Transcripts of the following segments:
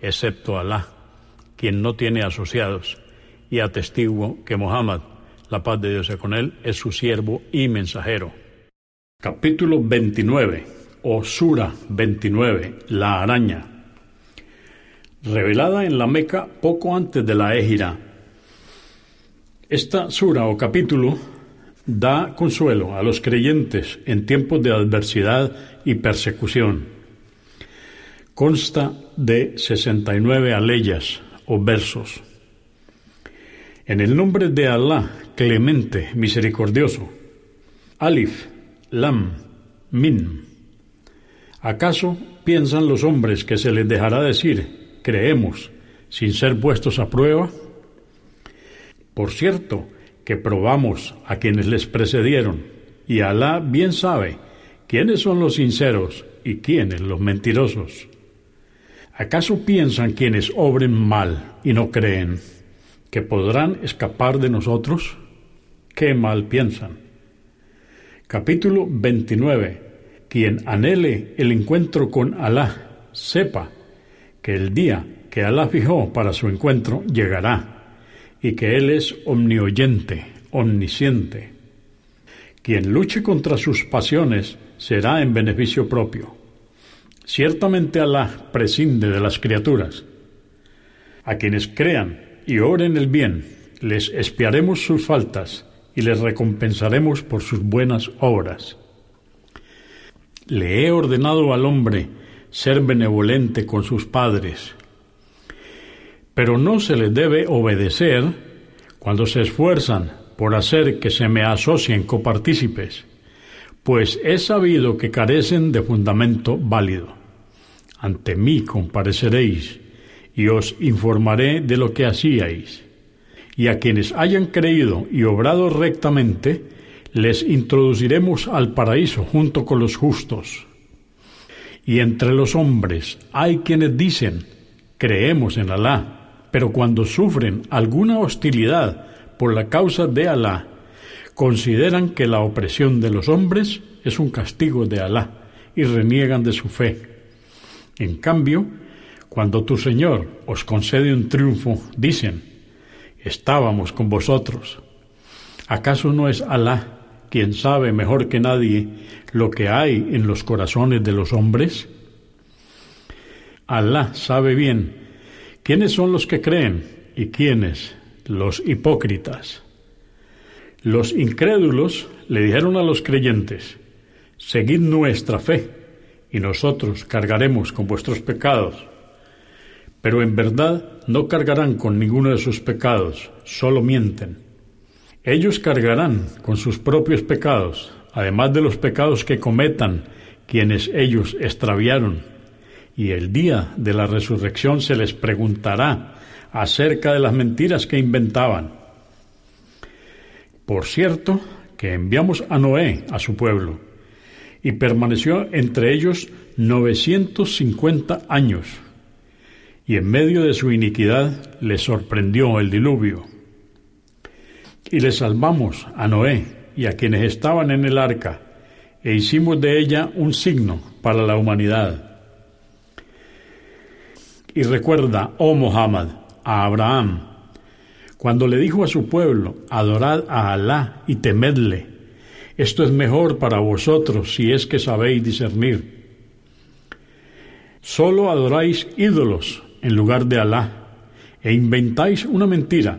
excepto Alá, quien no tiene asociados, y atestiguo que Muhammad, la paz de Dios sea con él, es su siervo y mensajero. Capítulo 29, o Sura 29, la araña. Revelada en la Meca poco antes de la Égira. Esta sura o capítulo da consuelo a los creyentes en tiempos de adversidad y persecución Consta de 69 aleyas o versos. En el nombre de Alá, clemente, misericordioso. Alif, Lam, Min. ¿Acaso piensan los hombres que se les dejará decir, creemos, sin ser puestos a prueba? Por cierto, que probamos a quienes les precedieron, y Alá bien sabe quiénes son los sinceros y quiénes los mentirosos. ¿Acaso piensan quienes obren mal y no creen que podrán escapar de nosotros? ¿Qué mal piensan? Capítulo 29. Quien anhele el encuentro con Alá, sepa que el día que Alá fijó para su encuentro llegará y que Él es omnioyente, omnisciente. Quien luche contra sus pasiones será en beneficio propio Ciertamente Alá prescinde de las criaturas. A quienes crean y oren el bien, les espiaremos sus faltas y les recompensaremos por sus buenas obras. Le he ordenado al hombre ser benevolente con sus padres, pero no se les debe obedecer cuando se esfuerzan por hacer que se me asocien copartícipes, pues he sabido que carecen de fundamento válido ante mí compareceréis y os informaré de lo que hacíais. Y a quienes hayan creído y obrado rectamente, les introduciremos al paraíso junto con los justos. Y entre los hombres hay quienes dicen, creemos en Alá, pero cuando sufren alguna hostilidad por la causa de Alá, consideran que la opresión de los hombres es un castigo de Alá y reniegan de su fe. En cambio, cuando tu Señor os concede un triunfo, dicen, estábamos con vosotros. ¿Acaso no es Alá quien sabe mejor que nadie lo que hay en los corazones de los hombres? Alá sabe bien quiénes son los que creen y quiénes los hipócritas. Los incrédulos le dijeron a los creyentes, seguid nuestra fe y nosotros cargaremos con vuestros pecados. Pero en verdad no cargarán con ninguno de sus pecados, solo mienten. Ellos cargarán con sus propios pecados, además de los pecados que cometan quienes ellos extraviaron. Y el día de la resurrección se les preguntará acerca de las mentiras que inventaban. Por cierto, que enviamos a Noé a su pueblo y permaneció entre ellos 950 años. Y en medio de su iniquidad le sorprendió el diluvio. Y le salvamos a Noé y a quienes estaban en el arca, e hicimos de ella un signo para la humanidad. Y recuerda, oh Muhammad, a Abraham, cuando le dijo a su pueblo, adorad a Alá y temedle, esto es mejor para vosotros si es que sabéis discernir. Solo adoráis ídolos en lugar de Alá e inventáis una mentira.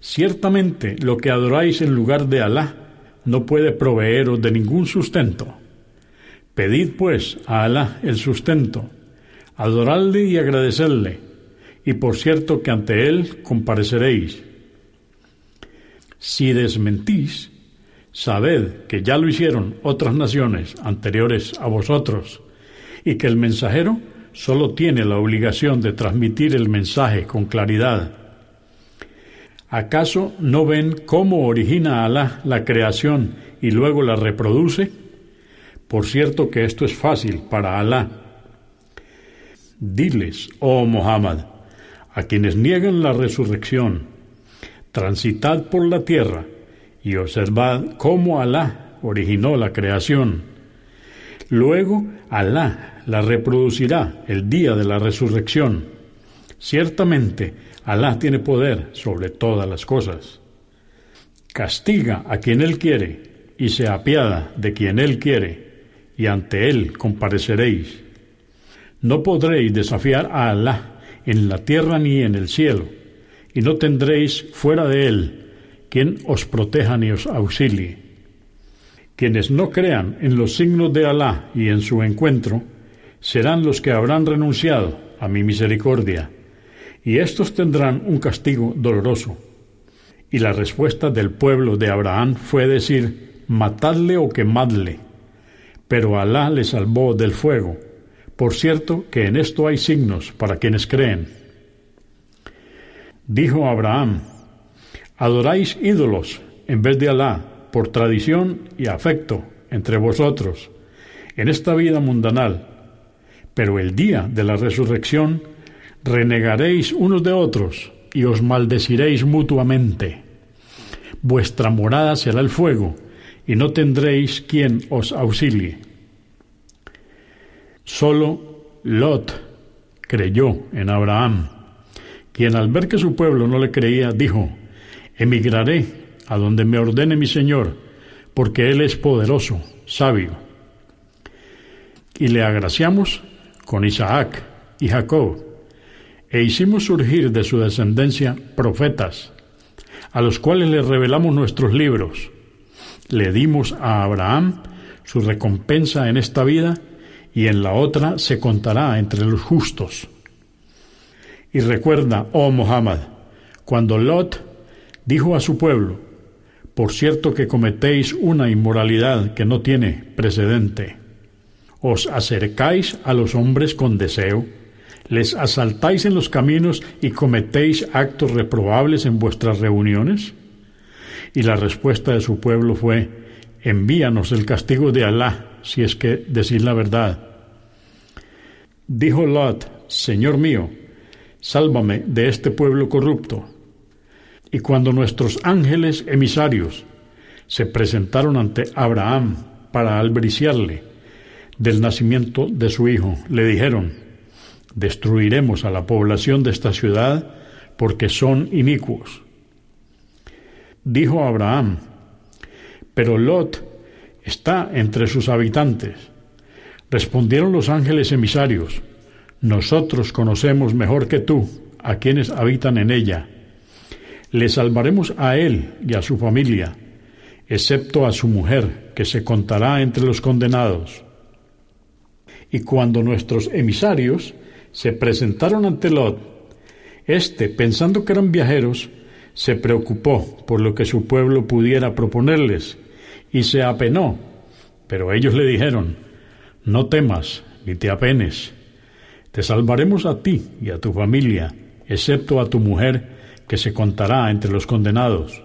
Ciertamente lo que adoráis en lugar de Alá no puede proveeros de ningún sustento. Pedid pues a Alá el sustento, adoradle y agradecerle, y por cierto que ante él compareceréis. Si desmentís, sabed que ya lo hicieron otras naciones anteriores a vosotros, y que el mensajero solo tiene la obligación de transmitir el mensaje con claridad. ¿Acaso no ven cómo origina Alá la creación y luego la reproduce? Por cierto que esto es fácil para Alá. Diles, oh Muhammad, a quienes niegan la resurrección, transitad por la tierra y observad cómo Alá originó la creación. Luego Alá la reproducirá el día de la resurrección. Ciertamente, Alá tiene poder sobre todas las cosas. Castiga a quien Él quiere y se apiada de quien Él quiere, y ante Él compareceréis. No podréis desafiar a Alá en la tierra ni en el cielo, y no tendréis fuera de Él quien os proteja ni os auxilie. Quienes no crean en los signos de Alá y en su encuentro, serán los que habrán renunciado a mi misericordia, y éstos tendrán un castigo doloroso. Y la respuesta del pueblo de Abraham fue decir, matadle o quemadle. Pero Alá le salvó del fuego. Por cierto que en esto hay signos para quienes creen. Dijo Abraham, adoráis ídolos en vez de Alá por tradición y afecto entre vosotros en esta vida mundanal pero el día de la resurrección renegaréis unos de otros y os maldeciréis mutuamente. Vuestra morada será el fuego, y no tendréis quien os auxilie. Solo Lot creyó en Abraham, quien al ver que su pueblo no le creía, dijo, emigraré a donde me ordene mi Señor, porque Él es poderoso, sabio. Y le agraciamos con Isaac y Jacob, e hicimos surgir de su descendencia profetas, a los cuales le revelamos nuestros libros. Le dimos a Abraham su recompensa en esta vida y en la otra se contará entre los justos. Y recuerda, oh Muhammad, cuando Lot dijo a su pueblo, por cierto que cometéis una inmoralidad que no tiene precedente os acercáis a los hombres con deseo, les asaltáis en los caminos y cometéis actos reprobables en vuestras reuniones? Y la respuesta de su pueblo fue, envíanos el castigo de Alá, si es que decís la verdad. Dijo Lot, Señor mío, sálvame de este pueblo corrupto. Y cuando nuestros ángeles emisarios se presentaron ante Abraham para albriciarle, del nacimiento de su hijo. Le dijeron, destruiremos a la población de esta ciudad porque son inicuos. Dijo Abraham, pero Lot está entre sus habitantes. Respondieron los ángeles emisarios, nosotros conocemos mejor que tú a quienes habitan en ella. Le salvaremos a él y a su familia, excepto a su mujer, que se contará entre los condenados. Y cuando nuestros emisarios se presentaron ante Lot, éste, pensando que eran viajeros, se preocupó por lo que su pueblo pudiera proponerles y se apenó. Pero ellos le dijeron, no temas ni te apenes, te salvaremos a ti y a tu familia, excepto a tu mujer, que se contará entre los condenados.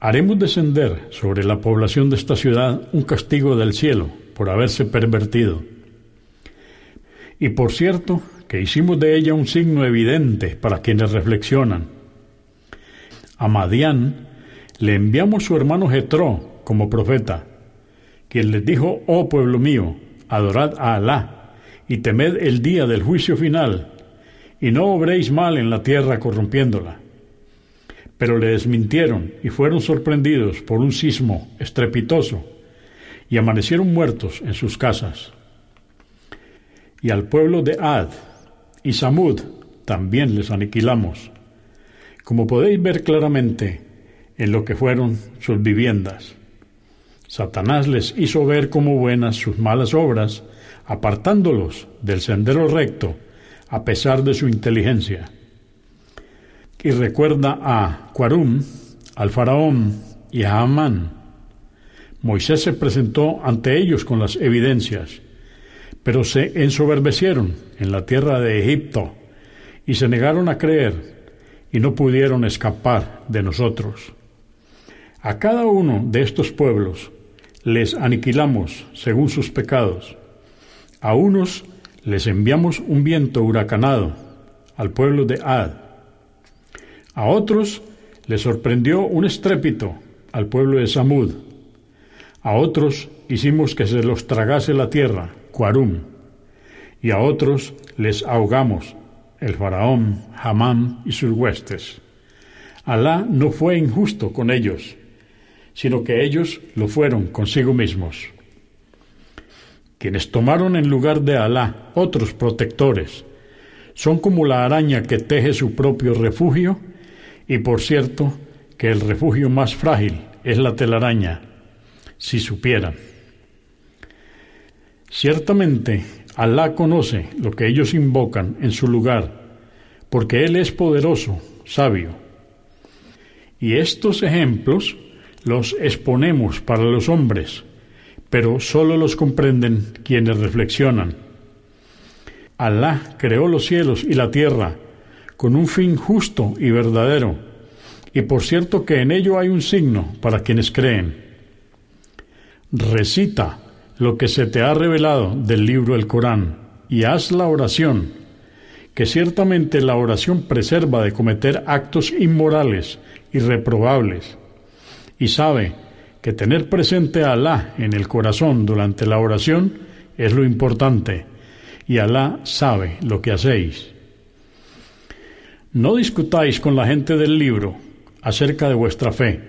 Haremos descender sobre la población de esta ciudad un castigo del cielo por haberse pervertido. Y por cierto, que hicimos de ella un signo evidente para quienes reflexionan. A Madián le enviamos su hermano Jetro como profeta, quien les dijo, oh pueblo mío, adorad a Alá y temed el día del juicio final, y no obréis mal en la tierra corrompiéndola. Pero le desmintieron y fueron sorprendidos por un sismo estrepitoso y amanecieron muertos en sus casas. y al pueblo de Ad y Samud también les aniquilamos, como podéis ver claramente en lo que fueron sus viviendas. Satanás les hizo ver como buenas sus malas obras, apartándolos del sendero recto, a pesar de su inteligencia. Y recuerda a Cuarum, al faraón y a Amán. Moisés se presentó ante ellos con las evidencias, pero se ensoberbecieron en la tierra de Egipto y se negaron a creer y no pudieron escapar de nosotros. A cada uno de estos pueblos les aniquilamos según sus pecados. A unos les enviamos un viento huracanado, al pueblo de Ad. A otros les sorprendió un estrépito, al pueblo de Samud. A otros hicimos que se los tragase la tierra, Cuarum. Y a otros les ahogamos, el faraón, Hamán y sus huestes. Alá no fue injusto con ellos, sino que ellos lo fueron consigo mismos. Quienes tomaron en lugar de Alá otros protectores son como la araña que teje su propio refugio, y por cierto que el refugio más frágil es la telaraña, si supieran. Ciertamente, Alá conoce lo que ellos invocan en su lugar, porque Él es poderoso, sabio. Y estos ejemplos los exponemos para los hombres, pero sólo los comprenden quienes reflexionan. Alá creó los cielos y la tierra con un fin justo y verdadero, y por cierto que en ello hay un signo para quienes creen. Recita lo que se te ha revelado del libro del Corán y haz la oración, que ciertamente la oración preserva de cometer actos inmorales y reprobables y sabe que tener presente a Alá en el corazón durante la oración es lo importante, y Alá sabe lo que hacéis. No discutáis con la gente del libro acerca de vuestra fe,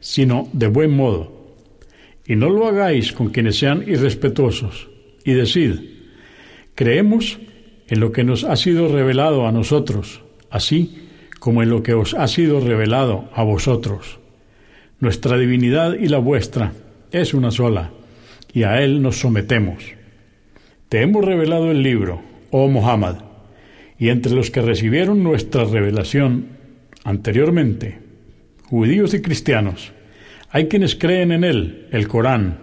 sino de buen modo, y no lo hagáis con quienes sean irrespetuosos, y decid, creemos en lo que nos ha sido revelado a nosotros, así como en lo que os ha sido revelado a vosotros. Nuestra divinidad y la vuestra es una sola, y a Él nos sometemos. Te hemos revelado el libro, oh Muhammad, y entre los que recibieron nuestra revelación anteriormente, judíos y cristianos, hay quienes creen en él, el Corán,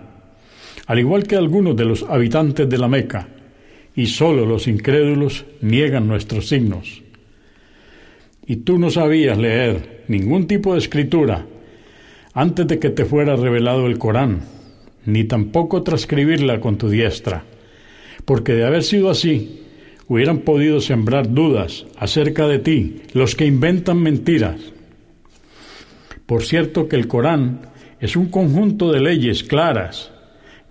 al igual que algunos de los habitantes de la Meca, y sólo los incrédulos niegan nuestros signos. Y tú no sabías leer ningún tipo de escritura antes de que te fuera revelado el Corán, ni tampoco transcribirla con tu diestra, porque de haber sido así, hubieran podido sembrar dudas acerca de ti los que inventan mentiras. Por cierto que el Corán es un conjunto de leyes claras,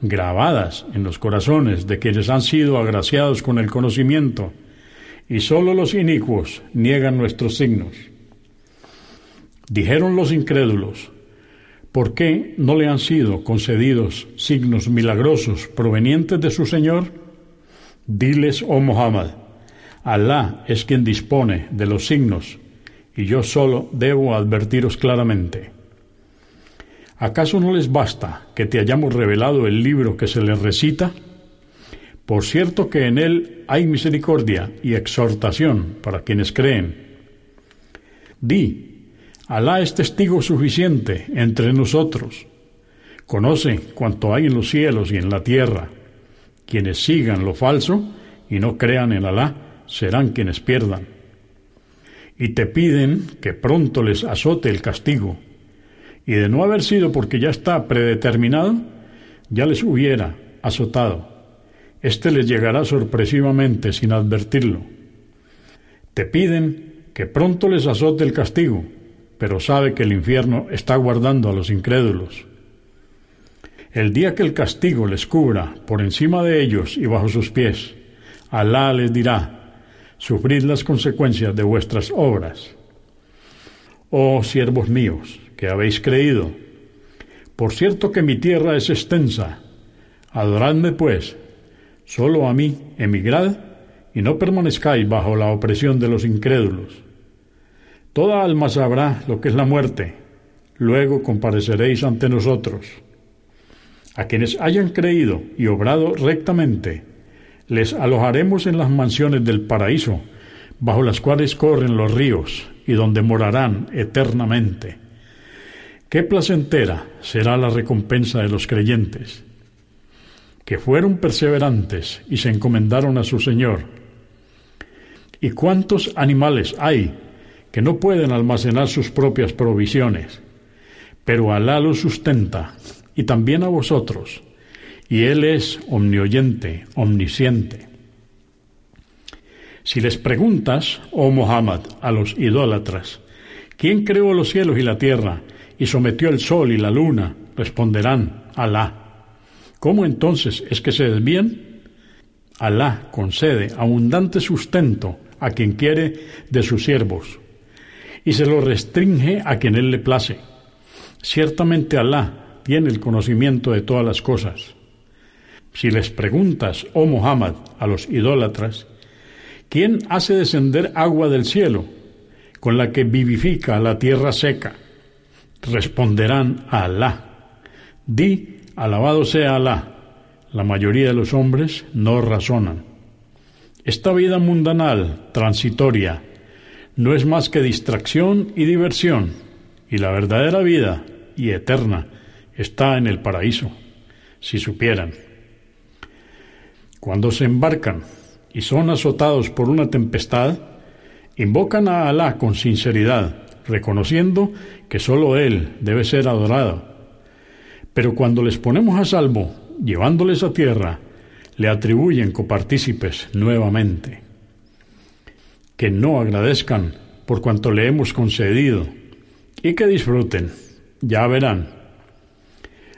grabadas en los corazones de quienes han sido agraciados con el conocimiento, y sólo los inicuos niegan nuestros signos. Dijeron los incrédulos, ¿Por qué no le han sido concedidos signos milagrosos provenientes de su Señor? Diles, oh Muhammad, Alá es quien dispone de los signos, y yo solo debo advertiros claramente. ¿Acaso no les basta que te hayamos revelado el libro que se les recita? Por cierto que en él hay misericordia y exhortación para quienes creen. Di, Alá es testigo suficiente entre nosotros. Conoce cuanto hay en los cielos y en la tierra. Quienes sigan lo falso y no crean en Alá serán quienes pierdan. Y te piden que pronto les azote el castigo. Y de no haber sido porque ya está predeterminado, ya les hubiera azotado. Este les llegará sorpresivamente sin advertirlo. Te piden que pronto les azote el castigo pero sabe que el infierno está guardando a los incrédulos. El día que el castigo les cubra por encima de ellos y bajo sus pies, Alá les dirá, sufrid las consecuencias de vuestras obras. Oh siervos míos, que habéis creído, por cierto que mi tierra es extensa, adoradme pues, solo a mí emigrad y no permanezcáis bajo la opresión de los incrédulos. Toda alma sabrá lo que es la muerte, luego compareceréis ante nosotros. A quienes hayan creído y obrado rectamente, les alojaremos en las mansiones del paraíso, bajo las cuales corren los ríos y donde morarán eternamente. Qué placentera será la recompensa de los creyentes, que fueron perseverantes y se encomendaron a su Señor. ¿Y cuántos animales hay que no pueden almacenar sus propias provisiones? Pero Alá los sustenta, y también a vosotros, y Él es omnioyente, omnisciente. Si les preguntas, oh Muhammad, a los idólatras, ¿quién creó los cielos y la tierra y sometió el sol y la luna? Responderán, Alá. ¿Cómo entonces es que se desvían? Alá concede abundante sustento a quien quiere de sus siervos y se lo restringe a quien él le place. Ciertamente Alá tiene el conocimiento de todas las cosas. Si les preguntas, oh Muhammad, a los idólatras, ¿quién hace descender agua del cielo con la que vivifica la tierra seca? Responderán a Alá. Di, alabado sea Alá. La mayoría de los hombres no razonan. Esta vida mundanal, transitoria, no es más que distracción y diversión, y la verdadera vida y eterna está en el paraíso, si supieran. Cuando se embarcan y son azotados por una tempestad, invocan a Alá con sinceridad, reconociendo que sólo Él debe ser adorado. Pero cuando les ponemos a salvo, llevándoles a tierra, le atribuyen copartícipes nuevamente. Que no agradezcan por cuanto le hemos concedido y que disfruten, ya verán.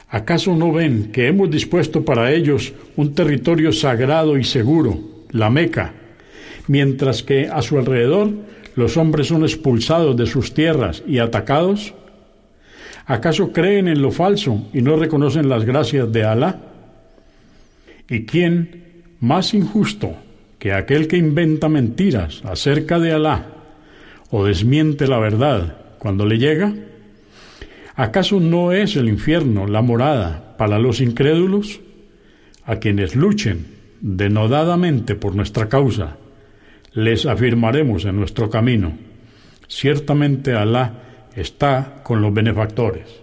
¿Acaso no ven que hemos dispuesto para ellos un territorio sagrado y seguro, la Meca, mientras que a su alrededor los hombres son expulsados de sus tierras y atacados? ¿Acaso creen en lo falso y no reconocen las gracias de Alá? ¿Y quién más injusto que aquel que inventa mentiras acerca de Alá o desmiente la verdad cuando le llega? ¿Acaso no es el infierno la morada para los incrédulos? A quienes luchen denodadamente por nuestra causa, les afirmaremos en nuestro camino. Ciertamente Alá está con los benefactores.